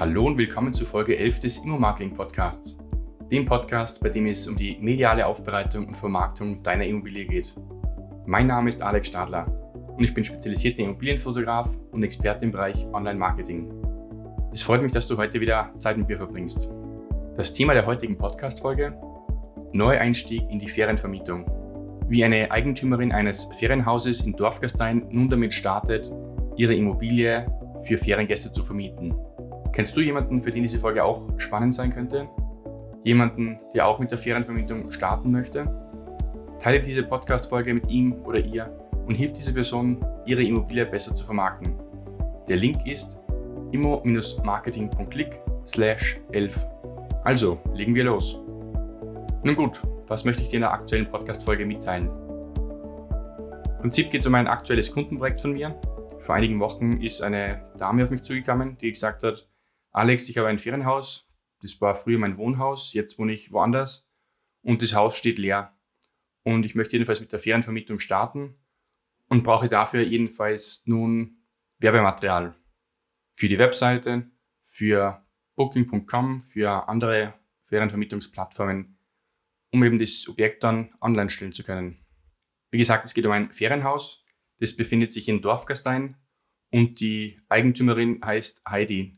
Hallo und willkommen zu Folge 11 des Immo-Marketing Podcasts, dem Podcast, bei dem es um die mediale Aufbereitung und Vermarktung deiner Immobilie geht. Mein Name ist Alex Stadler und ich bin spezialisierter Immobilienfotograf und Experte im Bereich Online-Marketing. Es freut mich, dass du heute wieder Zeit mit mir verbringst. Das Thema der heutigen Podcast-Folge: Neueinstieg in die Ferienvermietung. Wie eine Eigentümerin eines Ferienhauses in Dorfgastein nun damit startet, ihre Immobilie für Feriengäste zu vermieten. Kennst du jemanden, für den diese Folge auch spannend sein könnte? Jemanden, der auch mit der Ferienvermietung starten möchte? Teile diese Podcast-Folge mit ihm oder ihr und hilf dieser Person, ihre Immobilie besser zu vermarkten. Der Link ist immo-marketing.click slash 11. Also, legen wir los. Nun gut, was möchte ich dir in der aktuellen Podcast-Folge mitteilen? Im Prinzip geht es um ein aktuelles Kundenprojekt von mir. Vor einigen Wochen ist eine Dame auf mich zugekommen, die gesagt hat, Alex, ich habe ein Ferienhaus. Das war früher mein Wohnhaus. Jetzt wohne ich woanders. Und das Haus steht leer. Und ich möchte jedenfalls mit der Ferienvermietung starten und brauche dafür jedenfalls nun Werbematerial für die Webseite, für Booking.com, für andere Ferienvermietungsplattformen, um eben das Objekt dann online stellen zu können. Wie gesagt, es geht um ein Ferienhaus. Das befindet sich in Dorfgastein und die Eigentümerin heißt Heidi.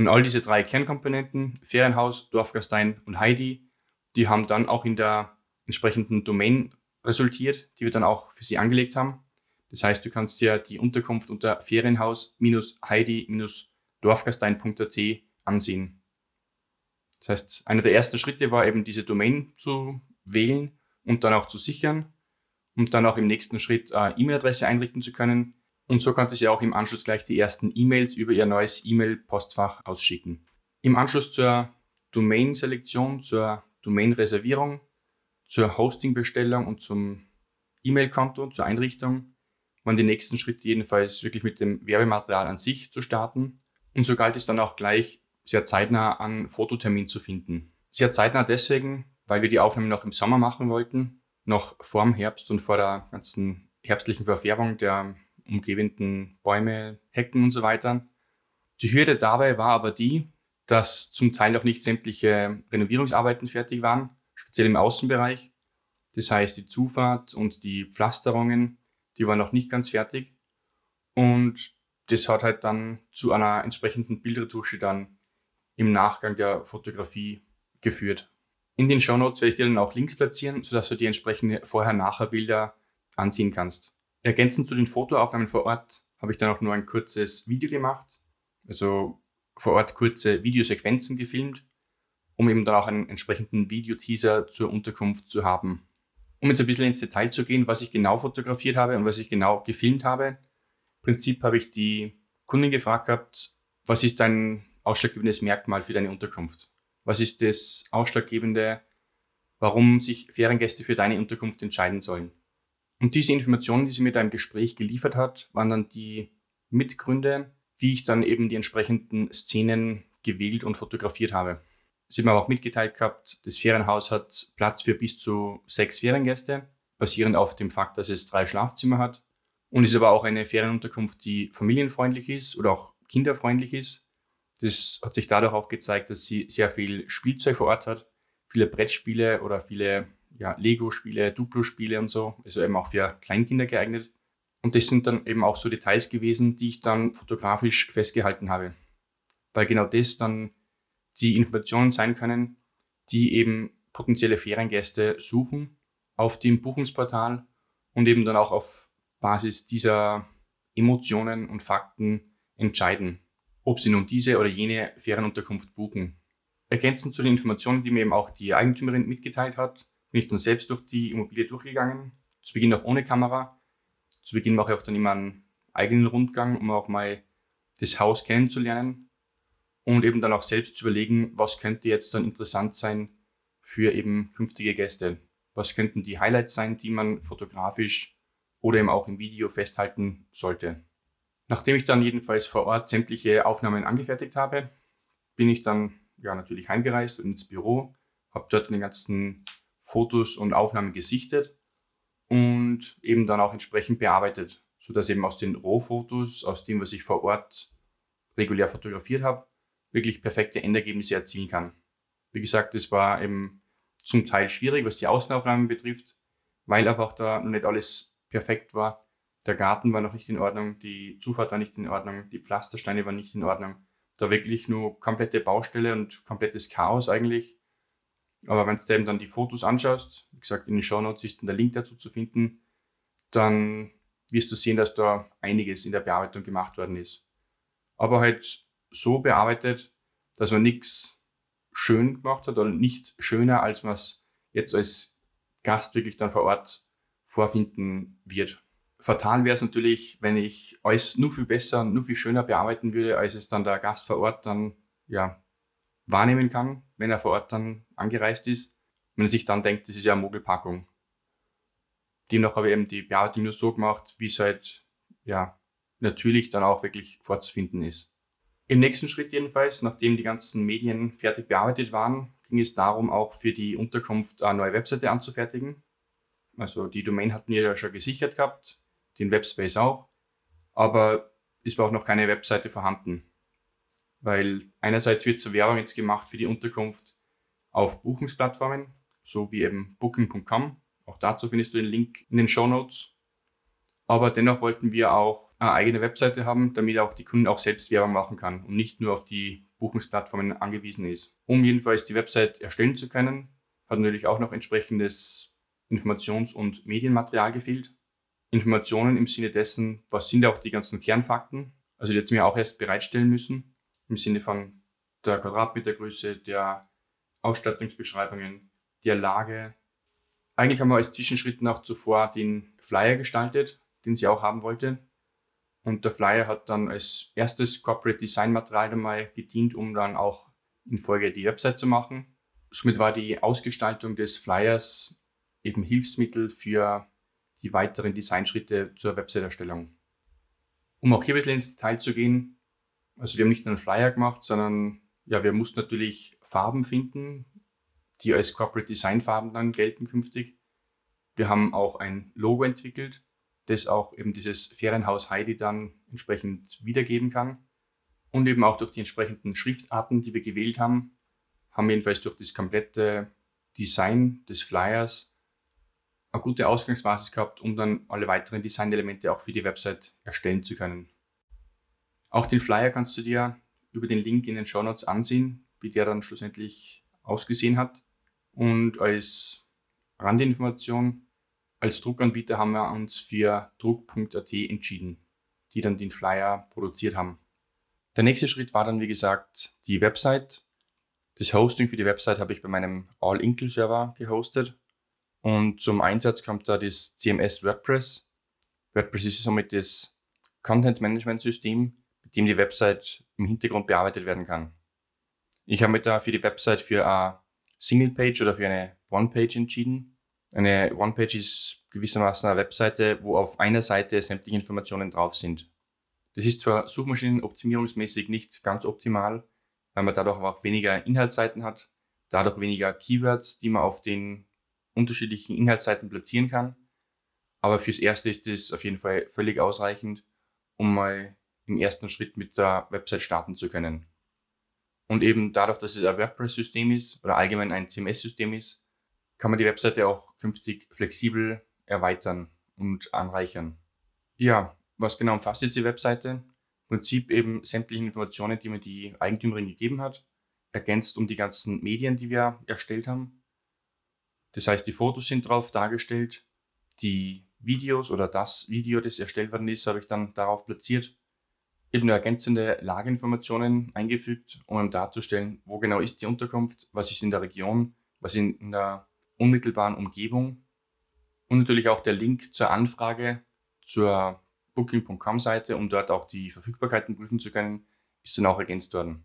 Und all diese drei Kernkomponenten, Ferienhaus, Dorfgastein und Heidi, die haben dann auch in der entsprechenden Domain resultiert, die wir dann auch für sie angelegt haben. Das heißt, du kannst dir die Unterkunft unter Ferienhaus-Heidi-Dorfgastein.at ansehen. Das heißt, einer der ersten Schritte war eben diese Domain zu wählen und dann auch zu sichern und dann auch im nächsten Schritt äh, E-Mail-Adresse einrichten zu können, und so konnte sie auch im Anschluss gleich die ersten E-Mails über ihr neues E-Mail-Postfach ausschicken. Im Anschluss zur Domain-Selektion, zur Domain-Reservierung, zur Hosting-Bestellung und zum E-Mail-Konto, zur Einrichtung, waren die nächsten Schritte jedenfalls wirklich mit dem Werbematerial an sich zu starten. Und so galt es dann auch gleich sehr zeitnah an Fototermin zu finden. Sehr zeitnah deswegen, weil wir die Aufnahme noch im Sommer machen wollten, noch vor dem Herbst und vor der ganzen herbstlichen Verfärbung der umgebenden Bäume, Hecken und so weiter. Die Hürde dabei war aber die, dass zum Teil noch nicht sämtliche Renovierungsarbeiten fertig waren, speziell im Außenbereich. Das heißt, die Zufahrt und die Pflasterungen, die waren noch nicht ganz fertig. Und das hat halt dann zu einer entsprechenden Bildretusche dann im Nachgang der Fotografie geführt. In den Shownotes werde ich dir dann auch Links platzieren, sodass du die entsprechenden Vorher-Nachher-Bilder ansehen kannst. Ergänzend zu den Fotoaufnahmen vor Ort habe ich dann auch nur ein kurzes Video gemacht, also vor Ort kurze Videosequenzen gefilmt, um eben dann auch einen entsprechenden Videoteaser zur Unterkunft zu haben. Um jetzt ein bisschen ins Detail zu gehen, was ich genau fotografiert habe und was ich genau gefilmt habe. Im Prinzip habe ich die Kundin gefragt gehabt, was ist dein ausschlaggebendes Merkmal für deine Unterkunft? Was ist das Ausschlaggebende, warum sich Feriengäste für deine Unterkunft entscheiden sollen? Und diese Informationen, die sie mir da im Gespräch geliefert hat, waren dann die Mitgründe, wie ich dann eben die entsprechenden Szenen gewählt und fotografiert habe. Sie haben aber auch mitgeteilt gehabt, das Ferienhaus hat Platz für bis zu sechs Feriengäste, basierend auf dem Fakt, dass es drei Schlafzimmer hat. Und ist aber auch eine Ferienunterkunft, die familienfreundlich ist oder auch kinderfreundlich ist. Das hat sich dadurch auch gezeigt, dass sie sehr viel Spielzeug vor Ort hat, viele Brettspiele oder viele ja, Lego-Spiele, Duplo-Spiele und so, also eben auch für Kleinkinder geeignet. Und das sind dann eben auch so Details gewesen, die ich dann fotografisch festgehalten habe. Weil genau das dann die Informationen sein können, die eben potenzielle Feriengäste suchen auf dem Buchungsportal und eben dann auch auf Basis dieser Emotionen und Fakten entscheiden, ob sie nun diese oder jene Ferienunterkunft buchen. Ergänzend zu den Informationen, die mir eben auch die Eigentümerin mitgeteilt hat, bin ich dann selbst durch die Immobilie durchgegangen. Zu Beginn auch ohne Kamera. Zu Beginn mache ich auch dann immer einen eigenen Rundgang, um auch mal das Haus kennenzulernen und eben dann auch selbst zu überlegen, was könnte jetzt dann interessant sein für eben künftige Gäste. Was könnten die Highlights sein, die man fotografisch oder eben auch im Video festhalten sollte. Nachdem ich dann jedenfalls vor Ort sämtliche Aufnahmen angefertigt habe, bin ich dann ja natürlich heimgereist und ins Büro, habe dort den ganzen Fotos und Aufnahmen gesichtet und eben dann auch entsprechend bearbeitet, sodass eben aus den Rohfotos, aus dem, was ich vor Ort regulär fotografiert habe, wirklich perfekte Endergebnisse erzielen kann. Wie gesagt, es war eben zum Teil schwierig, was die Außenaufnahmen betrifft, weil einfach da noch nicht alles perfekt war. Der Garten war noch nicht in Ordnung, die Zufahrt war nicht in Ordnung, die Pflastersteine waren nicht in Ordnung. Da wirklich nur komplette Baustelle und komplettes Chaos eigentlich. Aber wenn du eben dann die Fotos anschaust, wie gesagt, in den Show Notes ist dann der Link dazu zu finden, dann wirst du sehen, dass da einiges in der Bearbeitung gemacht worden ist. Aber halt so bearbeitet, dass man nichts schön gemacht hat oder nicht schöner, als man es jetzt als Gast wirklich dann vor Ort vorfinden wird. Fatal wäre es natürlich, wenn ich alles nur viel besser nur viel schöner bearbeiten würde, als es dann der Gast vor Ort dann ja, wahrnehmen kann, wenn er vor Ort dann angereist ist. Wenn er sich dann denkt, das ist ja eine Mogelpackung. Demnach habe ich eben die Bearbeitung nur so gemacht, wie es halt ja, natürlich dann auch wirklich vorzufinden ist. Im nächsten Schritt jedenfalls, nachdem die ganzen Medien fertig bearbeitet waren, ging es darum, auch für die Unterkunft eine neue Webseite anzufertigen. Also die Domain hatten wir ja schon gesichert gehabt, den Webspace auch, aber es war auch noch keine Webseite vorhanden. Weil einerseits wird zur Werbung jetzt gemacht für die Unterkunft auf Buchungsplattformen, so wie eben booking.com. Auch dazu findest du den Link in den Show Notes. Aber dennoch wollten wir auch eine eigene Webseite haben, damit auch die Kunden auch selbst Werbung machen kann und nicht nur auf die Buchungsplattformen angewiesen ist. Um jedenfalls die Website erstellen zu können, hat natürlich auch noch entsprechendes Informations- und Medienmaterial gefehlt. Informationen im Sinne dessen, was sind auch die ganzen Kernfakten, also die jetzt mir auch erst bereitstellen müssen, im Sinne von der Quadratmetergröße, der Ausstattungsbeschreibungen, der Lage. Eigentlich haben wir als Zwischenschritt noch zuvor den Flyer gestaltet, den sie auch haben wollte. Und der Flyer hat dann als erstes Corporate Design Material einmal gedient, um dann auch in Folge die Website zu machen. Somit war die Ausgestaltung des Flyers eben Hilfsmittel für die weiteren Designschritte zur Website-Erstellung. Um auch hier ein bisschen ins Detail zu gehen, also wir haben nicht nur einen Flyer gemacht, sondern ja, wir mussten natürlich Farben finden, die als Corporate Design Farben dann gelten künftig. Wir haben auch ein Logo entwickelt, das auch eben dieses Ferienhaus Heidi dann entsprechend wiedergeben kann. Und eben auch durch die entsprechenden Schriftarten, die wir gewählt haben, haben wir jedenfalls durch das komplette Design des Flyers eine gute Ausgangsbasis gehabt, um dann alle weiteren Designelemente auch für die Website erstellen zu können. Auch den Flyer kannst du dir über den Link in den Show Notes ansehen, wie der dann schlussendlich ausgesehen hat. Und als Randinformation, als Druckanbieter haben wir uns für Druck.at entschieden, die dann den Flyer produziert haben. Der nächste Schritt war dann, wie gesagt, die Website. Das Hosting für die Website habe ich bei meinem All-Inkle-Server gehostet. Und zum Einsatz kommt da das CMS WordPress. WordPress ist somit das Content-Management-System, dem die Website im Hintergrund bearbeitet werden kann. Ich habe mich da für die Website für eine Single-Page oder für eine One-Page entschieden. Eine One-Page ist gewissermaßen eine Webseite, wo auf einer Seite sämtliche Informationen drauf sind. Das ist zwar suchmaschinenoptimierungsmäßig nicht ganz optimal, weil man dadurch auch weniger Inhaltsseiten hat, dadurch weniger Keywords, die man auf den unterschiedlichen Inhaltsseiten platzieren kann. Aber fürs Erste ist es auf jeden Fall völlig ausreichend, um mal im ersten Schritt mit der Website starten zu können. Und eben dadurch, dass es ein WordPress-System ist oder allgemein ein CMS-System ist, kann man die Webseite auch künftig flexibel erweitern und anreichern. Ja, was genau umfasst jetzt die Webseite? Im Prinzip eben sämtliche Informationen, die mir die Eigentümerin gegeben hat, ergänzt um die ganzen Medien, die wir erstellt haben. Das heißt, die Fotos sind drauf dargestellt, die Videos oder das Video, das erstellt worden ist, habe ich dann darauf platziert, eben nur ergänzende Lageinformationen eingefügt, um darzustellen, wo genau ist die Unterkunft, was ist in der Region, was in, in der unmittelbaren Umgebung. Und natürlich auch der Link zur Anfrage zur Booking.com-Seite, um dort auch die Verfügbarkeiten prüfen zu können, ist dann auch ergänzt worden,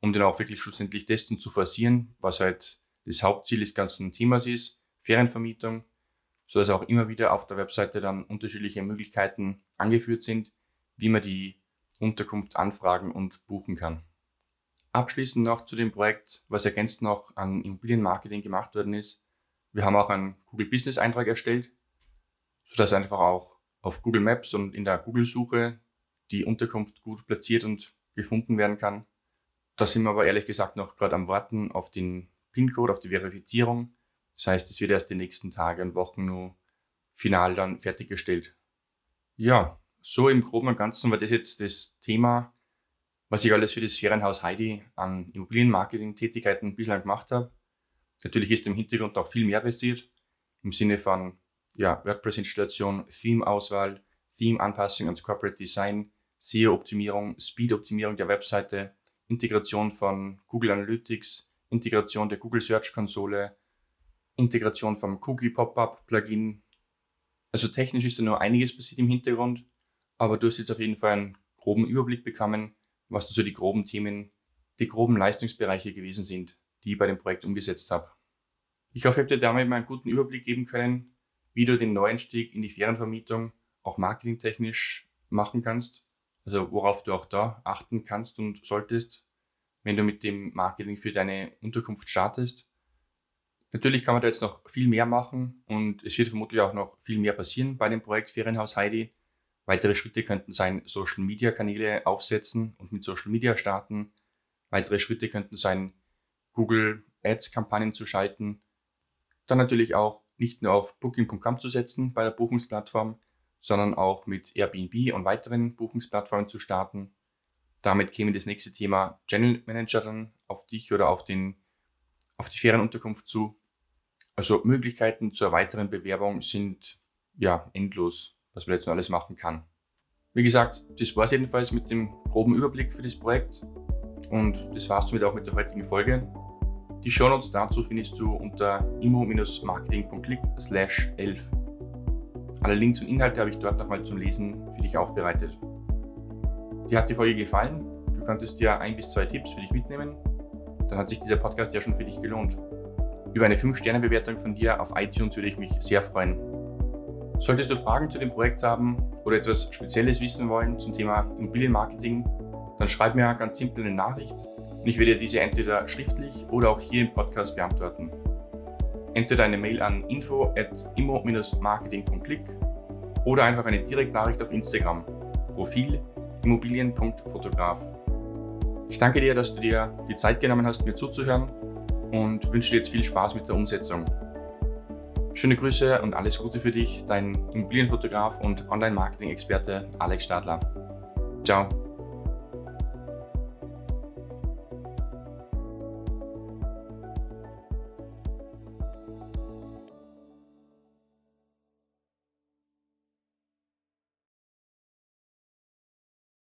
um dann auch wirklich schlussendlich testen zu forcieren, was halt das Hauptziel des ganzen Themas ist, Ferienvermietung, sodass auch immer wieder auf der Webseite dann unterschiedliche Möglichkeiten angeführt sind, wie man die Unterkunft anfragen und buchen kann. Abschließend noch zu dem Projekt, was ergänzt noch an Immobilienmarketing gemacht worden ist. Wir haben auch einen Google Business Eintrag erstellt, sodass einfach auch auf Google Maps und in der Google-Suche die Unterkunft gut platziert und gefunden werden kann. Da sind wir aber ehrlich gesagt noch gerade am Warten auf den PIN-Code, auf die Verifizierung. Das heißt, es wird erst die nächsten Tage und Wochen nur final dann fertiggestellt. Ja, so im Groben und Ganzen war das jetzt das Thema, was ich alles für das Ferienhaus Heidi an Immobilienmarketing-Tätigkeiten bislang gemacht habe. Natürlich ist im Hintergrund auch viel mehr passiert, im Sinne von ja, WordPress-Installation, Theme-Auswahl, Theme-Anpassung ans Corporate Design, SEO-Optimierung, Speed-Optimierung der Webseite, Integration von Google Analytics, Integration der Google Search Konsole, Integration vom Cookie Pop-up Plugin. Also technisch ist da nur einiges passiert im Hintergrund, aber du hast jetzt auf jeden Fall einen groben Überblick bekommen, was so die groben Themen, die groben Leistungsbereiche gewesen sind, die ich bei dem Projekt umgesetzt habe. Ich hoffe, ich habe dir damit mal einen guten Überblick geben können, wie du den Neueinstieg in die Ferienvermietung auch marketingtechnisch machen kannst. Also worauf du auch da achten kannst und solltest, wenn du mit dem Marketing für deine Unterkunft startest. Natürlich kann man da jetzt noch viel mehr machen und es wird vermutlich auch noch viel mehr passieren bei dem Projekt Ferienhaus Heidi. Weitere Schritte könnten sein, Social Media Kanäle aufsetzen und mit Social Media starten. Weitere Schritte könnten sein, Google Ads Kampagnen zu schalten. Dann natürlich auch nicht nur auf Booking.com zu setzen bei der Buchungsplattform, sondern auch mit Airbnb und weiteren Buchungsplattformen zu starten. Damit käme das nächste Thema Channel Manager dann auf dich oder auf, den, auf die Ferienunterkunft zu. Also Möglichkeiten zur weiteren Bewerbung sind ja endlos, was man jetzt noch alles machen kann. Wie gesagt, das war es jedenfalls mit dem groben Überblick für das Projekt und das war es somit auch mit der heutigen Folge. Die Shownotes dazu findest du unter immo-marketing.click slash 11. Alle Links und Inhalte habe ich dort nochmal zum Lesen für dich aufbereitet. Dir hat die Folge gefallen? Du könntest dir ein bis zwei Tipps für dich mitnehmen? Dann hat sich dieser Podcast ja schon für dich gelohnt. Über eine 5-Sterne-Bewertung von dir auf iTunes würde ich mich sehr freuen. Solltest du Fragen zu dem Projekt haben oder etwas Spezielles wissen wollen zum Thema Immobilienmarketing, dann schreib mir ganz simpel eine Nachricht und ich werde diese entweder schriftlich oder auch hier im Podcast beantworten. Entweder eine Mail an info at immo-marketing.click oder einfach eine Direktnachricht auf Instagram. Profil immobilien.fotograf. Ich danke dir, dass du dir die Zeit genommen hast, mir zuzuhören und wünsche dir jetzt viel Spaß mit der Umsetzung. Schöne Grüße und alles Gute für dich, dein Immobilienfotograf und Online-Marketing-Experte Alex Stadler. Ciao.